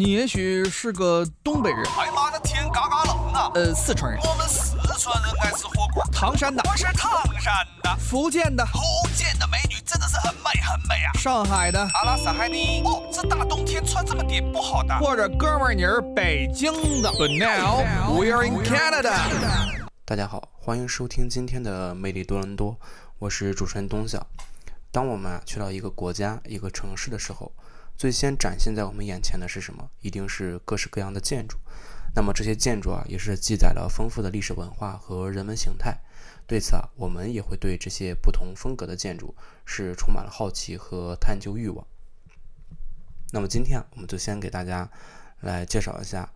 你也许是个东北人，哎妈的天嘎嘎冷啊！呃，四川人，我们四川人爱吃火锅。唐山的，我是唐山的，福建的，福建的美女真的是很美很美啊！上海的，阿拉斯海尼。哦，这大冬天穿这么点不好的。或者哥们儿你是北京的。But now we're in Canada。大家好，欢迎收听今天的魅力多伦多，我是主持人东晓。当我们啊去到一个国家、一个城市的时候，最先展现在我们眼前的是什么？一定是各式各样的建筑。那么这些建筑啊，也是记载了丰富的历史文化和人文形态。对此啊，我们也会对这些不同风格的建筑是充满了好奇和探究欲望。那么今天，我们就先给大家来介绍一下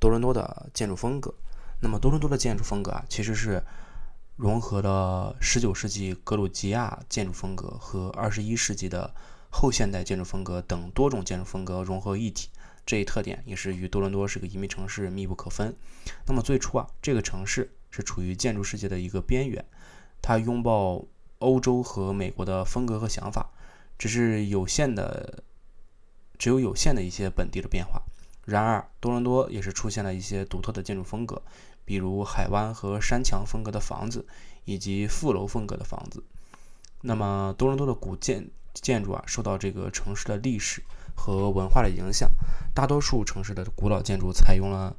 多伦多的建筑风格。那么多伦多的建筑风格啊，其实是。融合了19世纪格鲁吉亚建筑风格和21世纪的后现代建筑风格等多种建筑风格融合一体，这一特点也是与多伦多是个移民城市密不可分。那么最初啊，这个城市是处于建筑世界的一个边缘，它拥抱欧洲和美国的风格和想法，只是有限的，只有有限的一些本地的变化。然而，多伦多也是出现了一些独特的建筑风格。比如海湾和山墙风格的房子，以及副楼风格的房子。那么多伦多的古建建筑啊，受到这个城市的历史和文化的影响。大多数城市的古老建筑采用了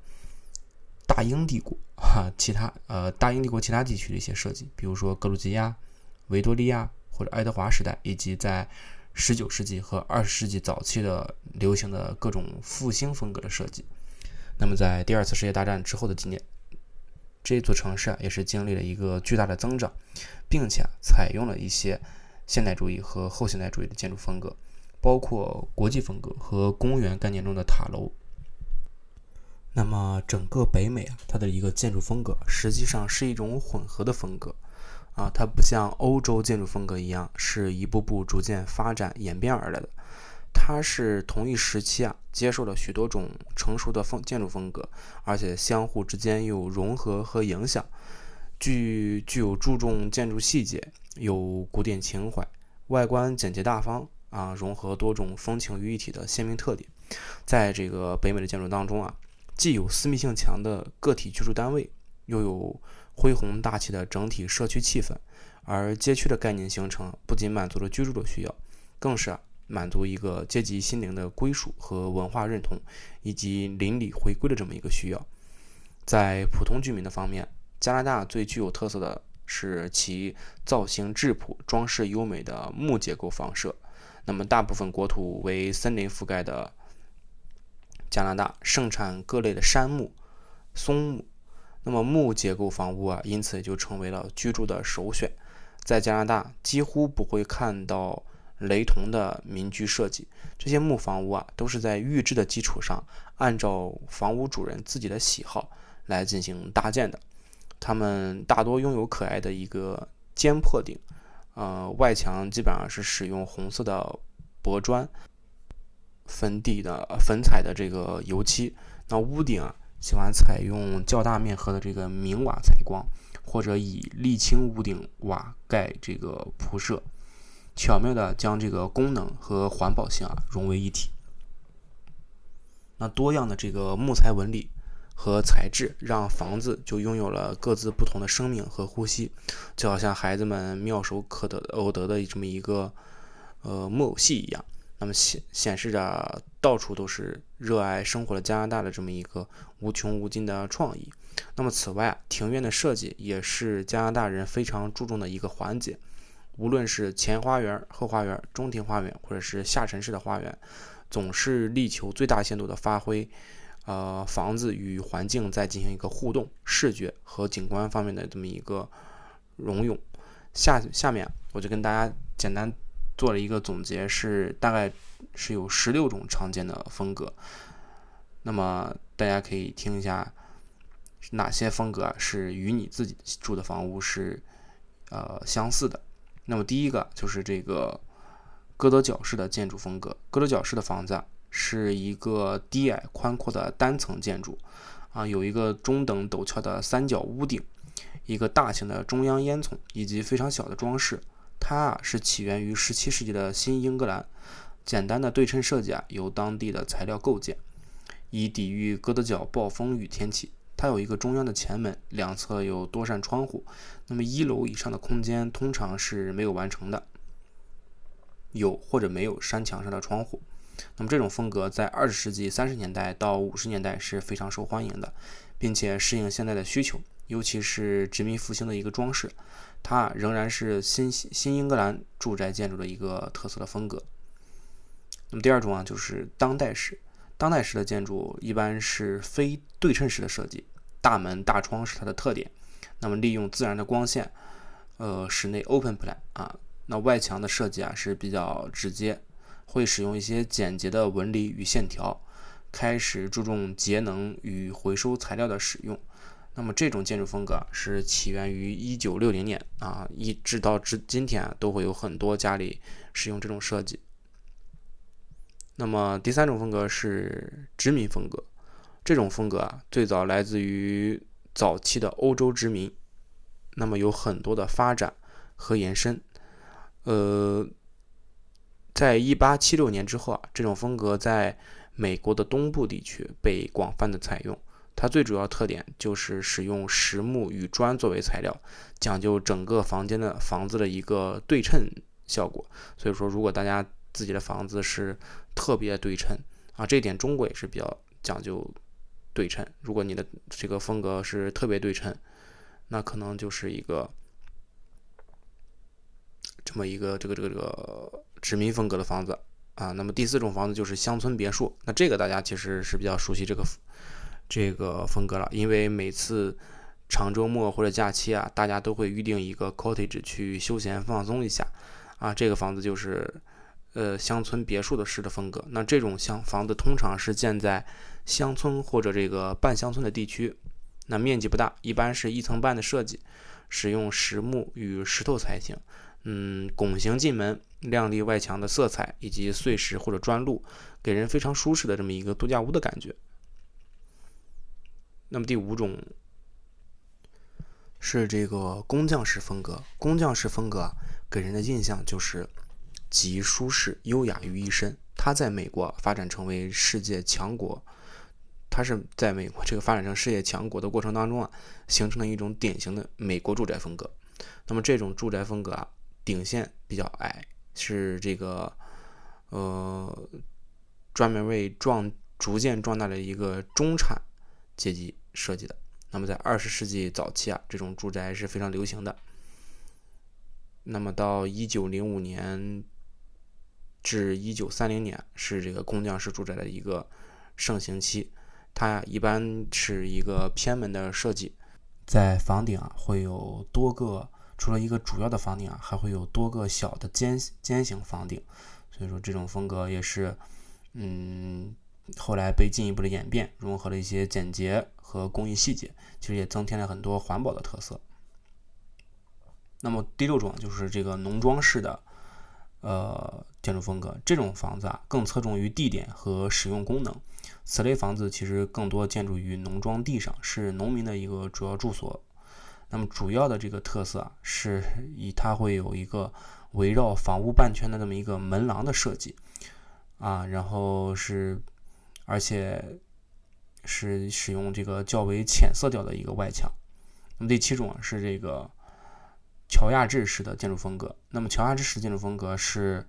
大英帝国哈其他呃大英帝国其他地区的一些设计，比如说格鲁吉亚、维多利亚或者爱德华时代，以及在十九世纪和二十世纪早期的流行的各种复兴风格的设计。那么在第二次世界大战之后的几年。这座城市啊，也是经历了一个巨大的增长，并且采用了一些现代主义和后现代主义的建筑风格，包括国际风格和公园概念中的塔楼。那么，整个北美啊，它的一个建筑风格实际上是一种混合的风格啊，它不像欧洲建筑风格一样，是一步步逐渐发展演变而来的。它是同一时期啊，接受了许多种成熟的风建筑风格，而且相互之间又融合和影响，具具有注重建筑细节，有古典情怀，外观简洁大方啊，融合多种风情于一体的鲜明特点。在这个北美的建筑当中啊，既有私密性强的个体居住单位，又有恢宏大气的整体社区气氛，而街区的概念形成，不仅满足了居住的需要，更是啊。满足一个阶级心灵的归属和文化认同，以及邻里回归的这么一个需要。在普通居民的方面，加拿大最具有特色的是其造型质朴、装饰优美的木结构房舍。那么，大部分国土为森林覆盖的加拿大，盛产各类的杉木、松木。那么，木结构房屋啊，因此就成为了居住的首选。在加拿大，几乎不会看到。雷同的民居设计，这些木房屋啊，都是在预制的基础上，按照房屋主人自己的喜好来进行搭建的。它们大多拥有可爱的一个尖破顶，呃，外墙基本上是使用红色的薄砖粉底的粉彩的这个油漆。那屋顶啊，喜欢采用较大面和的这个明瓦采光，或者以沥青屋顶瓦盖这个铺设。巧妙的将这个功能和环保性啊融为一体。那多样的这个木材纹理和材质，让房子就拥有了各自不同的生命和呼吸，就好像孩子们妙手可得偶得的这么一个呃木偶戏一样。那么显显示着到处都是热爱生活的加拿大的这么一个无穷无尽的创意。那么此外，庭院的设计也是加拿大人非常注重的一个环节。无论是前花园、后花园、中庭花园，或者是下沉式的花园，总是力求最大限度的发挥，呃，房子与环境在进行一个互动、视觉和景观方面的这么一个融用。下下面我就跟大家简单做了一个总结，是大概是有十六种常见的风格。那么大家可以听一下，哪些风格是与你自己住的房屋是呃相似的。那么第一个就是这个哥德角式的建筑风格。哥德角式的房子是一个低矮宽阔的单层建筑，啊，有一个中等陡峭的三角屋顶，一个大型的中央烟囱以及非常小的装饰。它啊是起源于17世纪的新英格兰，简单的对称设计啊由当地的材料构建。以抵御哥德角暴风雨天气。它有一个中央的前门，两侧有多扇窗户。那么一楼以上的空间通常是没有完成的，有或者没有山墙上的窗户。那么这种风格在二十世纪三十年代到五十年代是非常受欢迎的，并且适应现在的需求，尤其是殖民复兴的一个装饰。它仍然是新新英格兰住宅建筑的一个特色的风格。那么第二种啊，就是当代式。当代式的建筑一般是非对称式的设计，大门大窗是它的特点。那么利用自然的光线，呃，室内 open plan 啊，那外墙的设计啊是比较直接，会使用一些简洁的纹理与线条，开始注重节能与回收材料的使用。那么这种建筑风格是起源于一九六零年啊，一直到至今天，都会有很多家里使用这种设计。那么第三种风格是殖民风格，这种风格啊，最早来自于早期的欧洲殖民，那么有很多的发展和延伸。呃，在一八七六年之后啊，这种风格在美国的东部地区被广泛的采用。它最主要特点就是使用实木与砖作为材料，讲究整个房间的房子的一个对称效果。所以说，如果大家自己的房子是特别对称啊，这一点中国也是比较讲究对称。如果你的这个风格是特别对称，那可能就是一个这么一个这个这个这个殖民风格的房子啊。那么第四种房子就是乡村别墅，那这个大家其实是比较熟悉这个这个风格了，因为每次长周末或者假期啊，大家都会预定一个 cottage 去休闲放松一下啊。这个房子就是。呃，乡村别墅的式的风格，那这种乡房子通常是建在乡村或者这个半乡村的地区，那面积不大，一般是一层半的设计，使用实木与石头才行。嗯，拱形进门，亮丽外墙的色彩以及碎石或者砖路，给人非常舒适的这么一个度假屋的感觉。那么第五种是这个工匠式风格，工匠式风格给人的印象就是。集舒适、优雅于一身。它在美国发展成为世界强国，它是在美国这个发展成世界强国的过程当中啊，形成了一种典型的美国住宅风格。那么这种住宅风格啊，顶线比较矮，是这个呃专门为壮逐渐壮大的一个中产阶级设计的。那么在二十世纪早期啊，这种住宅是非常流行的。那么到一九零五年。至一九三零年是这个工匠式住宅的一个盛行期，它一般是一个偏门的设计，在房顶啊会有多个，除了一个主要的房顶啊，还会有多个小的尖尖形房顶，所以说这种风格也是，嗯，后来被进一步的演变，融合了一些简洁和工艺细节，其实也增添了很多环保的特色。那么第六种就是这个农庄式的。呃，建筑风格这种房子啊，更侧重于地点和使用功能。此类房子其实更多建筑于农庄地上，是农民的一个主要住所。那么主要的这个特色啊，是以它会有一个围绕房屋半圈的这么一个门廊的设计啊，然后是而且是使用这个较为浅色调的一个外墙。那么第七种啊，是这个。乔亚治式的建筑风格，那么乔亚治式建筑风格是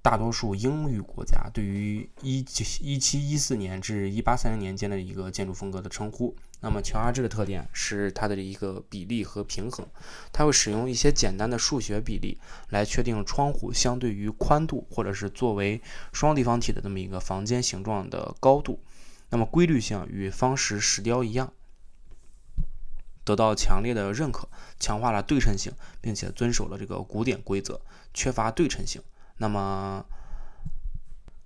大多数英语国家对于一一七一四年至一八三零年间的一个建筑风格的称呼。那么乔亚治的特点是它的一个比例和平衡，它会使用一些简单的数学比例来确定窗户相对于宽度，或者是作为双立方体的这么一个房间形状的高度。那么规律性与方石石雕一样。得到强烈的认可，强化了对称性，并且遵守了这个古典规则。缺乏对称性，那么，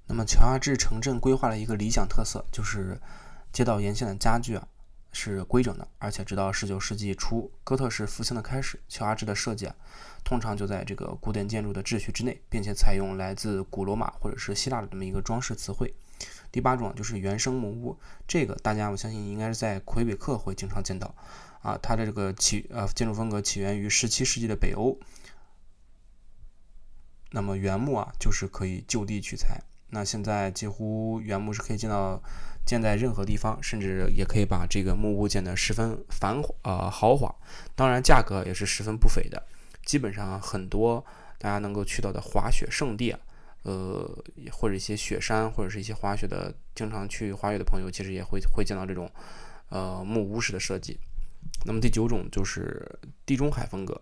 那么乔亚治城镇规划的一个理想特色就是街道沿线的家具啊是规整的，而且直到19世纪初哥特式复兴的开始，乔阿治的设计啊通常就在这个古典建筑的秩序之内，并且采用来自古罗马或者是希腊的这么一个装饰词汇。第八种就是原生木屋，这个大家我相信应该是在魁北克会经常见到。啊，它的这个起呃建筑风格起源于十七世纪的北欧。那么原木啊，就是可以就地取材，那现在几乎原木是可以见到建在任何地方，甚至也可以把这个木屋建得十分繁华呃豪华。当然价格也是十分不菲的。基本上很多大家能够去到的滑雪胜地啊，呃或者一些雪山或者是一些滑雪的经常去滑雪的朋友，其实也会会见到这种呃木屋式的设计。那么第九种就是地中海风格。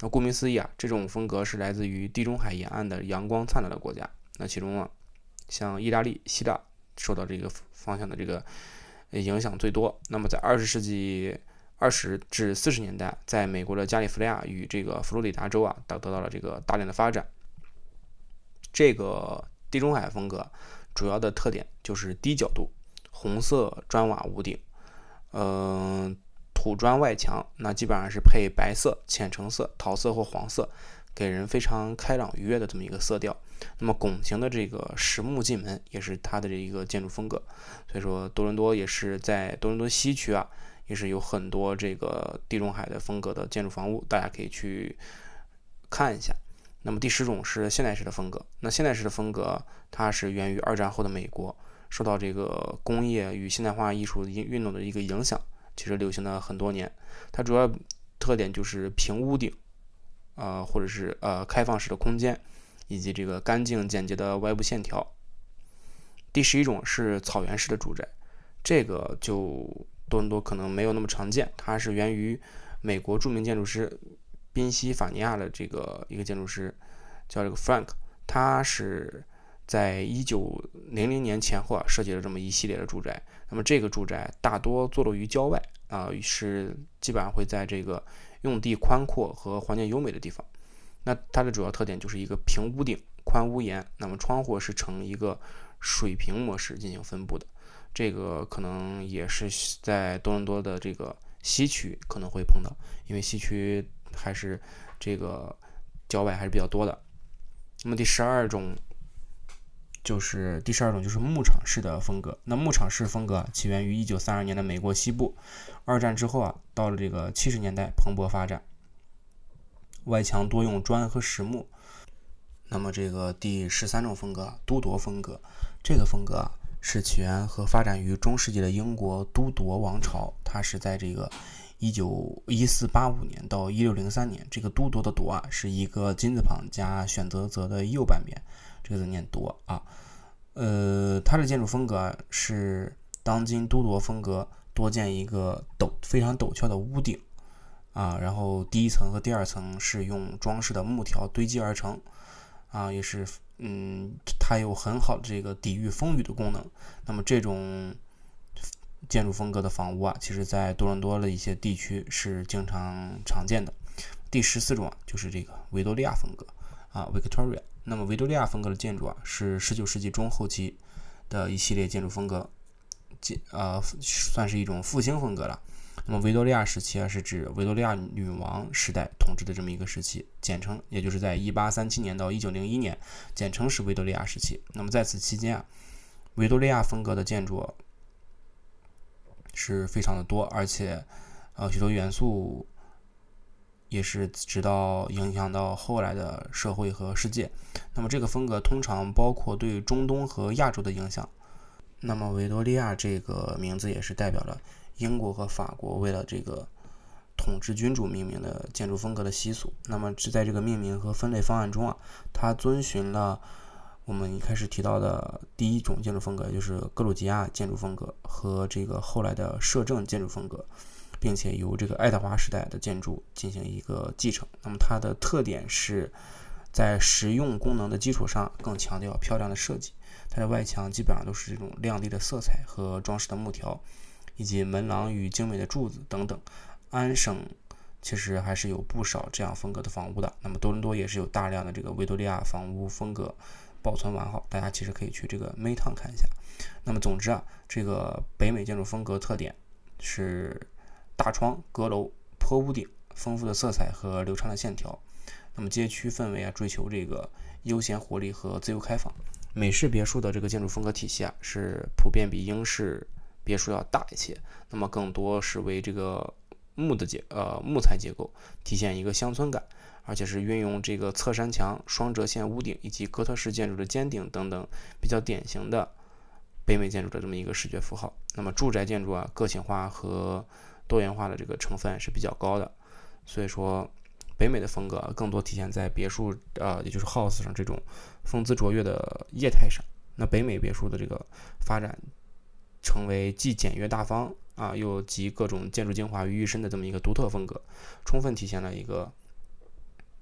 那顾名思义啊，这种风格是来自于地中海沿岸的阳光灿烂的国家。那其中啊，像意大利、希腊受到这个方向的这个影响最多。那么在二十世纪二十至四十年代，在美国的加利福尼亚与这个佛罗里达州啊，得得到了这个大量的发展。这个地中海风格主要的特点就是低角度、红色砖瓦屋顶，嗯。土砖外墙，那基本上是配白色、浅橙色、桃色或黄色，给人非常开朗愉悦的这么一个色调。那么拱形的这个实木进门也是它的这一个建筑风格。所以说，多伦多也是在多伦多西区啊，也是有很多这个地中海的风格的建筑房屋，大家可以去看一下。那么第十种是现代式的风格。那现代式的风格，它是源于二战后的美国，受到这个工业与现代化艺术运运动的一个影响。其实流行了很多年，它主要特点就是平屋顶，呃，或者是呃开放式的空间，以及这个干净简洁的外部线条。第十一种是草原式的住宅，这个就多伦多可能没有那么常见，它是源于美国著名建筑师宾夕法尼亚的这个一个建筑师叫这个 Frank，他是。在一九零零年前后啊，设计了这么一系列的住宅。那么这个住宅大多坐落于郊外啊，是基本上会在这个用地宽阔和环境优美的地方。那它的主要特点就是一个平屋顶、宽屋檐，那么窗户是呈一个水平模式进行分布的。这个可能也是在多伦多的这个西区可能会碰到，因为西区还是这个郊外还是比较多的。那么第十二种。就是第十二种，就是牧场式的风格。那牧场式风格起源于一九三二年的美国西部，二战之后啊，到了这个七十年代蓬勃发展。外墙多用砖和实木。那么这个第十三种风格，都铎风格，这个风格啊是起源和发展于中世纪的英国都铎王朝，它是在这个一九一四八五年到一六零三年。这个都铎的铎啊，是一个金字旁加选择则的右半边。这个字念铎啊，呃，它的建筑风格是当今都铎风格，多建一个陡非常陡峭的屋顶啊，然后第一层和第二层是用装饰的木条堆积而成啊，也是嗯，它有很好的这个抵御风雨的功能。那么这种建筑风格的房屋啊，其实在多伦多的一些地区是经常常见的。第十四种啊，就是这个维多利亚风格啊，Victoria。那么维多利亚风格的建筑啊，是十九世纪中后期的一系列建筑风格，建呃算是一种复兴风格了。那么维多利亚时期啊，是指维多利亚女王时代统治的这么一个时期，简称也就是在一八三七年到一九零一年，简称是维多利亚时期。那么在此期间啊，维多利亚风格的建筑是非常的多，而且呃许多元素。也是直到影响到后来的社会和世界。那么这个风格通常包括对中东和亚洲的影响。那么维多利亚这个名字也是代表了英国和法国为了这个统治君主命名的建筑风格的习俗。那么是在这个命名和分类方案中啊，它遵循了我们一开始提到的第一种建筑风格，就是格鲁吉亚建筑风格和这个后来的摄政建筑风格。并且由这个爱德华时代的建筑进行一个继承。那么它的特点是在实用功能的基础上，更强调漂亮的设计。它的外墙基本上都是这种亮丽的色彩和装饰的木条，以及门廊与精美的柱子等等。安省其实还是有不少这样风格的房屋的。那么多伦多也是有大量的这个维多利亚房屋风格保存完好，大家其实可以去这个 Maytown 看一下。那么总之啊，这个北美建筑风格特点是。大窗、阁楼、坡屋顶，丰富的色彩和流畅的线条。那么街区氛围啊，追求这个悠闲活力和自由开放。美式别墅的这个建筑风格体系啊，是普遍比英式别墅要大一些。那么更多是为这个木的结呃木材结构，体现一个乡村感。而且是运用这个侧山墙、双折线屋顶以及哥特式建筑的尖顶等等比较典型的北美建筑的这么一个视觉符号。那么住宅建筑啊，个性化和多元化的这个成分是比较高的，所以说北美的风格更多体现在别墅呃，也就是 house 上这种风姿卓越的业态上。那北美别墅的这个发展，成为既简约大方啊，又集各种建筑精华于一身的这么一个独特风格，充分体现了一个。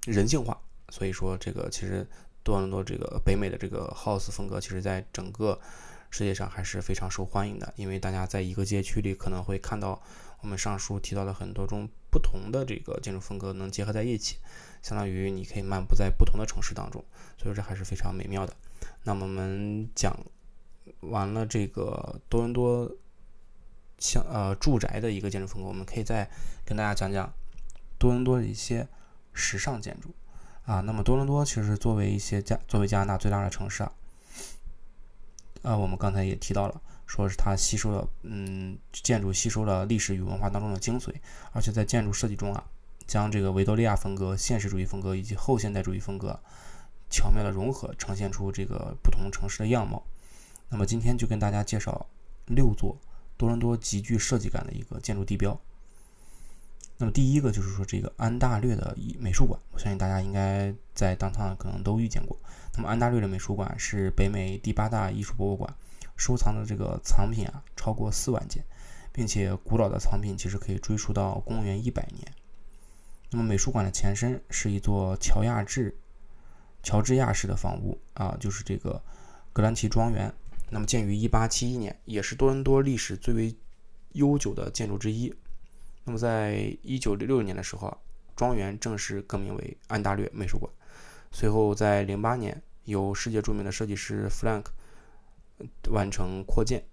人性化，所以说这个其实多伦多这个北美的这个 house 风格，其实在整个世界上还是非常受欢迎的。因为大家在一个街区里可能会看到我们上述提到的很多种不同的这个建筑风格能结合在一起，相当于你可以漫步在不同的城市当中，所以说这还是非常美妙的。那么我们讲完了这个多伦多像呃住宅的一个建筑风格，我们可以再跟大家讲讲多伦多的一些。时尚建筑啊，那么多伦多其实作为一些加作为加拿大最大的城市啊，呃，我们刚才也提到了，说是它吸收了嗯建筑吸收了历史与文化当中的精髓，而且在建筑设计中啊，将这个维多利亚风格、现实主义风格以及后现代主义风格巧妙的融合，呈现出这个不同城市的样貌。那么今天就跟大家介绍六座多伦多极具设计感的一个建筑地标。那么第一个就是说这个安大略的美术馆，我相信大家应该在当趟可能都遇见过。那么安大略的美术馆是北美第八大艺术博物馆，收藏的这个藏品啊超过四万件，并且古老的藏品其实可以追溯到公元一百年。那么美术馆的前身是一座乔亚治、乔治亚式的房屋啊，就是这个格兰奇庄园。那么建于一八七一年，也是多伦多历史最为悠久的建筑之一。那么，在一九六六年的时候，庄园正式更名为安大略美术馆。随后，在零八年，由世界著名的设计师 Frank 完成扩建。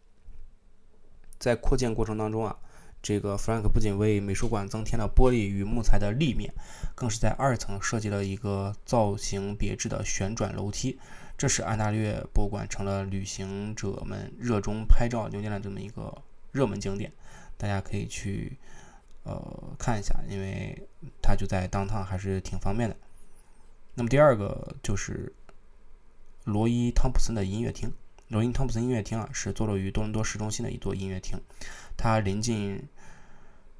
在扩建过程当中啊，这个 Frank 不仅为美术馆增添了玻璃与木材的立面，更是在二层设计了一个造型别致的旋转楼梯，这使安大略博物馆成了旅行者们热衷拍照留念的这么一个热门景点。大家可以去。呃，看一下，因为它就在当趟，还是挺方便的。那么第二个就是罗伊·汤普森的音乐厅。罗伊·汤普森音乐厅啊，是坐落于多伦多市中心的一座音乐厅，它临近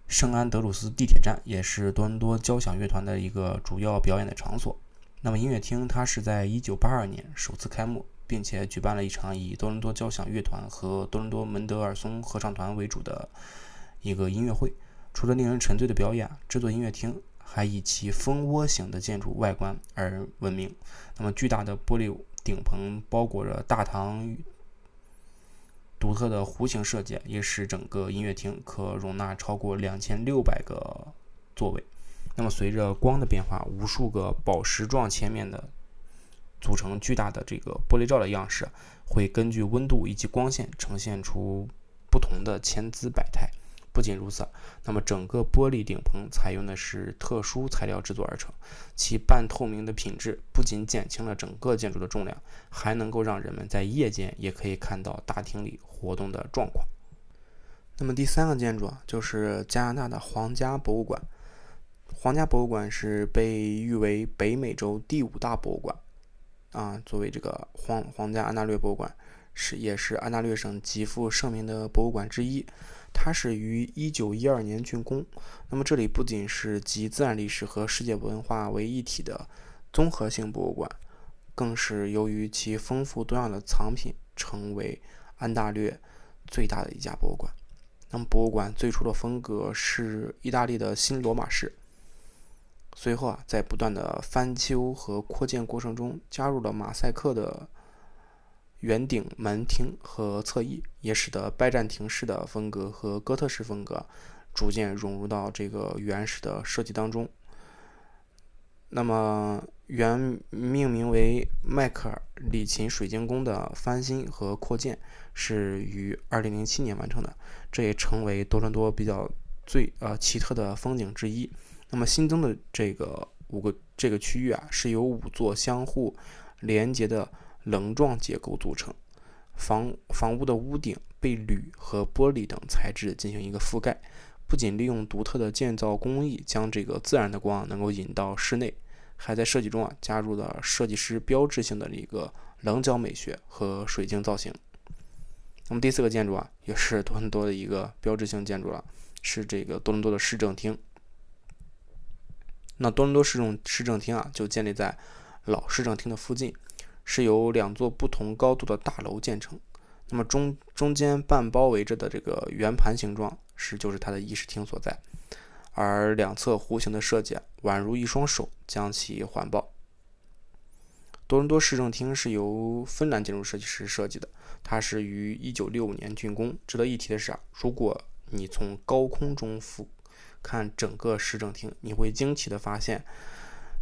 圣安德鲁斯地铁站，也是多伦多交响乐团的一个主要表演的场所。那么音乐厅它是在1982年首次开幕，并且举办了一场以多伦多交响乐团和多伦多门德尔松合唱团为主的一个音乐会。除了令人沉醉的表演，这座音乐厅还以其蜂窝形的建筑外观而闻名。那么，巨大的玻璃顶棚包裹着大堂，独特的弧形设计也使整个音乐厅可容纳超过两千六百个座位。那么，随着光的变化，无数个宝石状切面的组成巨大的这个玻璃罩的样式，会根据温度以及光线呈现出不同的千姿百态。不仅如此，那么整个玻璃顶棚采用的是特殊材料制作而成，其半透明的品质不仅减轻了整个建筑的重量，还能够让人们在夜间也可以看到大厅里活动的状况。那么第三个建筑啊，就是加拿大的皇家博物馆。皇家博物馆是被誉为北美洲第五大博物馆啊，作为这个皇皇家安大略博物馆，是也是安大略省极负盛名的博物馆之一。它是于一九一二年竣工。那么这里不仅是集自然历史和世界文化为一体的综合性博物馆，更是由于其丰富多样的藏品，成为安大略最大的一家博物馆。那么博物馆最初的风格是意大利的新罗马式，随后啊，在不断的翻修和扩建过程中，加入了马赛克的。圆顶门厅和侧翼也使得拜占庭式的风格和哥特式风格逐渐融入到这个原始的设计当中。那么，原命名为迈克尔里琴水晶宫的翻新和扩建是于2007年完成的，这也成为多伦多比较最呃奇特的风景之一。那么新增的这个五个这个区域啊，是由五座相互连接的。棱状结构组成，房房屋的屋顶被铝和玻璃等材质进行一个覆盖，不仅利用独特的建造工艺将这个自然的光能够引到室内，还在设计中啊加入了设计师标志性的一个棱角美学和水晶造型。那么第四个建筑啊，也是多伦多的一个标志性建筑了，是这个多伦多的市政厅。那多伦多市政市政厅啊，就建立在老市政厅的附近，是由两座不同高度的大楼建成。那么中中间半包围着的这个圆盘形状，是就是它的议事厅所在。而两侧弧形的设计宛如一双手将其环抱。多伦多市政厅是由芬兰建筑设计师设计的，它是于1965年竣工。值得一提的是啊，如果你从高空中俯瞰整个市政厅，你会惊奇地发现，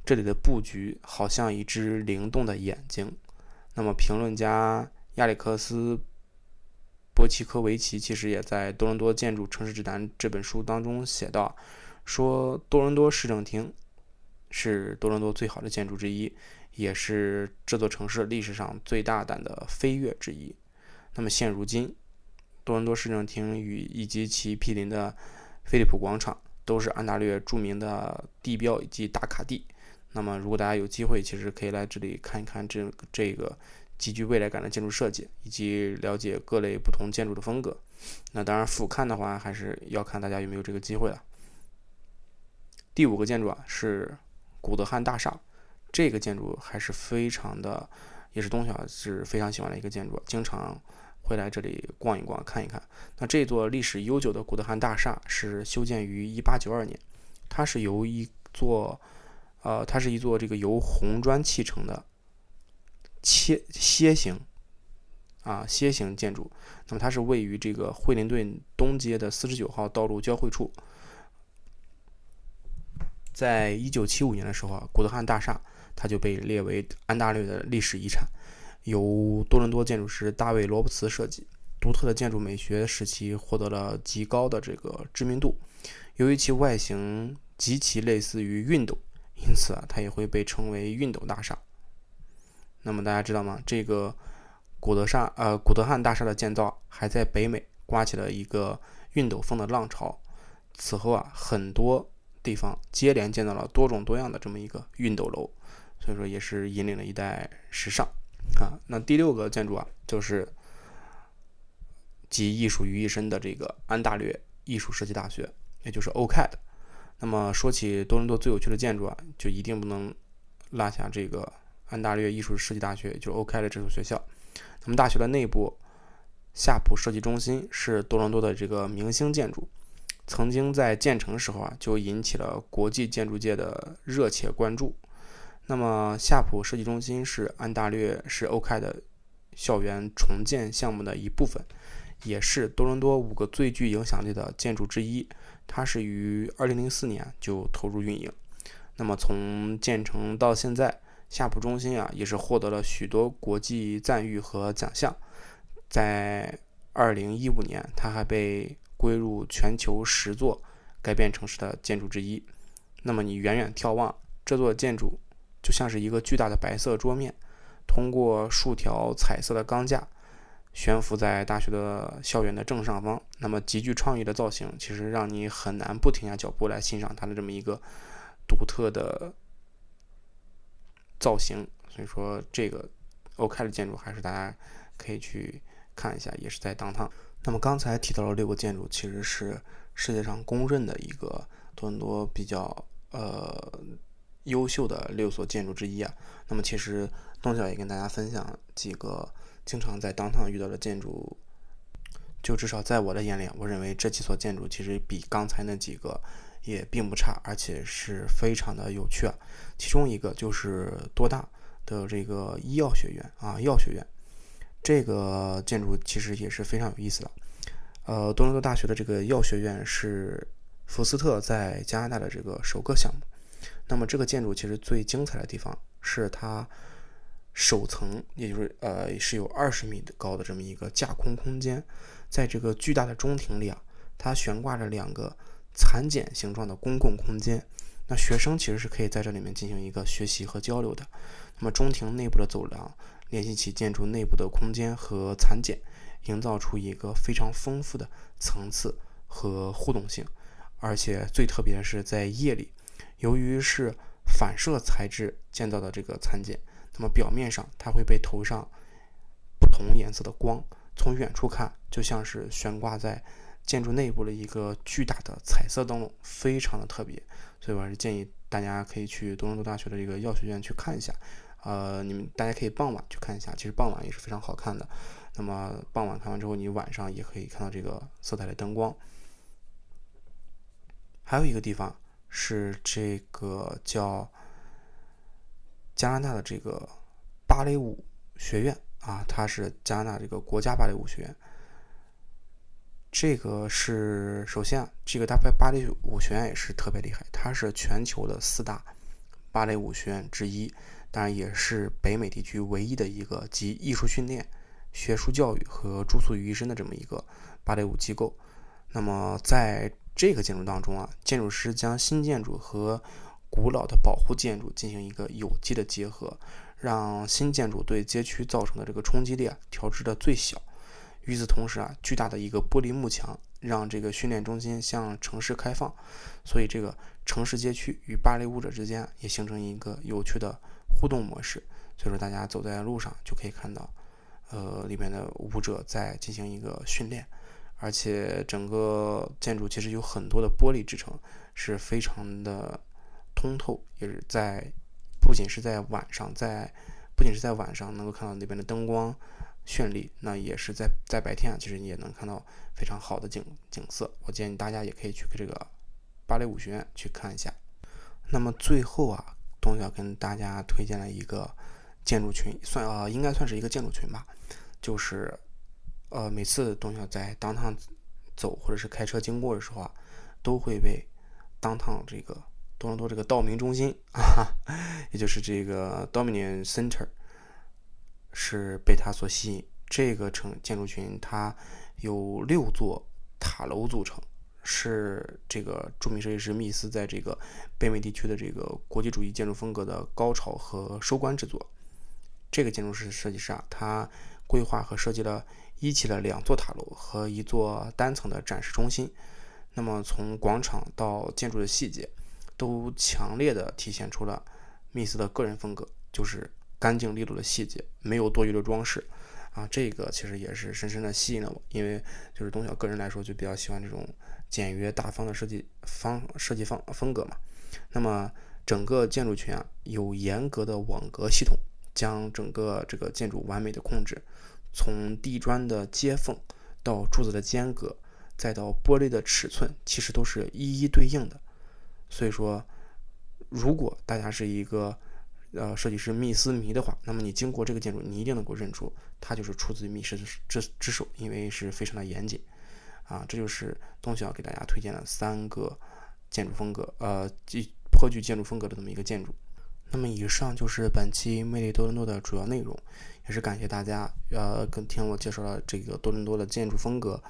这里的布局好像一只灵动的眼睛。那么，评论家亚历克斯。波奇科维奇其实也在《多伦多建筑城市指南》这本书当中写到，说多伦多市政厅是多伦多最好的建筑之一，也是这座城市历史上最大胆的飞跃之一。那么现如今，多伦多市政厅与以及其毗邻的菲利普广场都是安大略著名的地标以及打卡地。那么如果大家有机会，其实可以来这里看一看这这个。极具未来感的建筑设计，以及了解各类不同建筑的风格。那当然，俯瞰的话，还是要看大家有没有这个机会了。第五个建筑啊，是古德汉大厦。这个建筑还是非常的，也是东晓是非常喜欢的一个建筑，经常会来这里逛一逛、看一看。那这座历史悠久的古德汉大厦是修建于1892年，它是由一座，呃，它是一座这个由红砖砌成的。切楔形啊，楔形建筑。那么它是位于这个惠灵顿东街的四十九号道路交汇处。在一九七五年的时候啊，古德汉大厦它就被列为安大略的历史遗产，由多伦多建筑师大卫罗伯茨设计。独特的建筑美学使其获得了极高的这个知名度。由于其外形极其类似于熨斗，因此啊，它也会被称为熨斗大厦。那么大家知道吗？这个古德厦呃古德汉大厦的建造还在北美刮起了一个熨斗风的浪潮。此后啊，很多地方接连建造了多种多样的这么一个熨斗楼，所以说也是引领了一代时尚啊。那第六个建筑啊，就是集艺术于一身的这个安大略艺术设计大学，也就是 OCAD。那么说起多伦多最有趣的建筑啊，就一定不能落下这个。安大略艺术设计大学就是 OK 的这所学校。那么大学的内部，夏普设计中心是多伦多的这个明星建筑，曾经在建成时候啊就引起了国际建筑界的热切关注。那么夏普设计中心是安大略是 OK 的校园重建项目的一部分，也是多伦多五个最具影响力的建筑之一。它是于2004年就投入运营。那么从建成到现在。夏普中心啊，也是获得了许多国际赞誉和奖项。在2015年，它还被归入全球十座改变城市的建筑之一。那么你远远眺望这座建筑，就像是一个巨大的白色桌面，通过数条彩色的钢架悬浮在大学的校园的正上方。那么极具创意的造型，其实让你很难不停下脚步来欣赏它的这么一个独特的。造型，所以说这个 OK 的建筑还是大家可以去看一下，也是在当趟。那么刚才提到了六个建筑，其实是世界上公认的一个多伦多比较呃优秀的六所建筑之一啊。那么其实东晓也跟大家分享几个经常在当趟遇到的建筑，就至少在我的眼里，我认为这几所建筑其实比刚才那几个。也并不差，而且是非常的有趣。其中一个就是多大的这个医药学院啊，药学院这个建筑其实也是非常有意思的。呃，多伦多大学的这个药学院是福斯特在加拿大的这个首个项目。那么这个建筑其实最精彩的地方是它首层，也就是呃是有二十米的高的这么一个架空空间，在这个巨大的中庭里啊，它悬挂着两个。蚕茧形状的公共空间，那学生其实是可以在这里面进行一个学习和交流的。那么中庭内部的走廊联系起建筑内部的空间和蚕茧，营造出一个非常丰富的层次和互动性。而且最特别的是在夜里，由于是反射材质建造的这个蚕茧，那么表面上它会被投上不同颜色的光，从远处看就像是悬挂在建筑内部的一个巨大的彩色灯笼，非常的特别。所以我还是建议大家可以去多伦多大学的这个药学院去看一下。呃，你们大家可以傍晚去看一下，其实傍晚也是非常好看的。那么傍晚看完之后，你晚上也可以看到这个色彩的灯光。还有一个地方是这个叫加拿大的这个芭蕾舞学院啊，它是加拿大这个国家芭蕾舞学院。这个是首先啊，这个大芭芭蕾舞学院也是特别厉害，它是全球的四大芭蕾舞学院之一。当然，也是北美地区唯一的一个集艺术训练、学术教育和住宿于一身的这么一个芭蕾舞机构。那么，在这个建筑当中啊，建筑师将新建筑和古老的保护建筑进行一个有机的结合，让新建筑对街区造成的这个冲击力啊调至的最小。与此同时啊，巨大的一个玻璃幕墙让这个训练中心向城市开放，所以这个城市街区与芭蕾舞者之间也形成一个有趣的。互动模式，所以说大家走在路上就可以看到，呃，里面的舞者在进行一个训练，而且整个建筑其实有很多的玻璃制成，是非常的通透，也是在不仅是在晚上，在不仅是在晚上能够看到那边的灯光绚丽，那也是在在白天啊，其实你也能看到非常好的景景色。我建议大家也可以去这个芭蕾舞学院去看一下。那么最后啊。东晓跟大家推荐了一个建筑群，算呃应该算是一个建筑群吧，就是呃每次东晓在当趟走或者是开车经过的时候啊，都会被当趟这个多伦多这个道明中心啊，也就是这个 Dominion Center 是被它所吸引。这个城建筑群它有六座塔楼组成。是这个著名设计师密斯在这个北美地区的这个国际主义建筑风格的高潮和收官之作。这个建筑师设计师啊，他规划和设计了一期的两座塔楼和一座单层的展示中心。那么从广场到建筑的细节，都强烈的体现出了密斯的个人风格，就是干净利落的细节，没有多余的装饰。啊，这个其实也是深深的吸引了我，因为就是东晓个人来说就比较喜欢这种简约大方的设计方设计方风格嘛。那么整个建筑群啊，有严格的网格系统，将整个这个建筑完美的控制，从地砖的接缝到柱子的间隔，再到玻璃的尺寸，其实都是一一对应的。所以说，如果大家是一个呃，设计师密斯迷的话，那么你经过这个建筑，你一定能够认出它就是出自于密斯之之手，因为是非常的严谨啊。这就是东晓给大家推荐的三个建筑风格，呃，既颇具建筑风格的这么一个建筑。那么以上就是本期魅力多伦多的主要内容，也是感谢大家呃跟听我介绍了这个多伦多的建筑风格。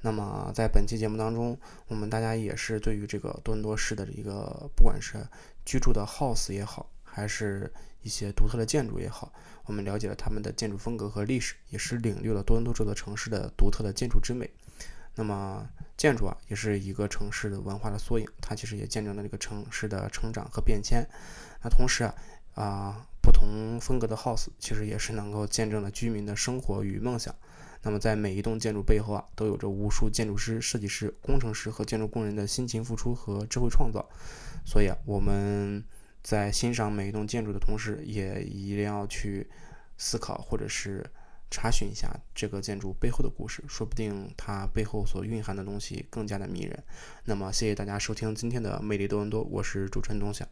那么在本期节目当中，我们大家也是对于这个多伦多市的一个不管是居住的 house 也好。还是一些独特的建筑也好，我们了解了他们的建筑风格和历史，也是领略了多伦多这座城市的独特的建筑之美。那么，建筑啊，也是一个城市的文化的缩影，它其实也见证了这个城市的成长和变迁。那同时啊，啊，不同风格的 house 其实也是能够见证了居民的生活与梦想。那么，在每一栋建筑背后啊，都有着无数建筑师、设计师、工程师和建筑工人的辛勤付出和智慧创造。所以啊，我们。在欣赏每一栋建筑的同时，也一定要去思考或者是查询一下这个建筑背后的故事，说不定它背后所蕴含的东西更加的迷人。那么，谢谢大家收听今天的魅力多伦多，我是主持人东夏。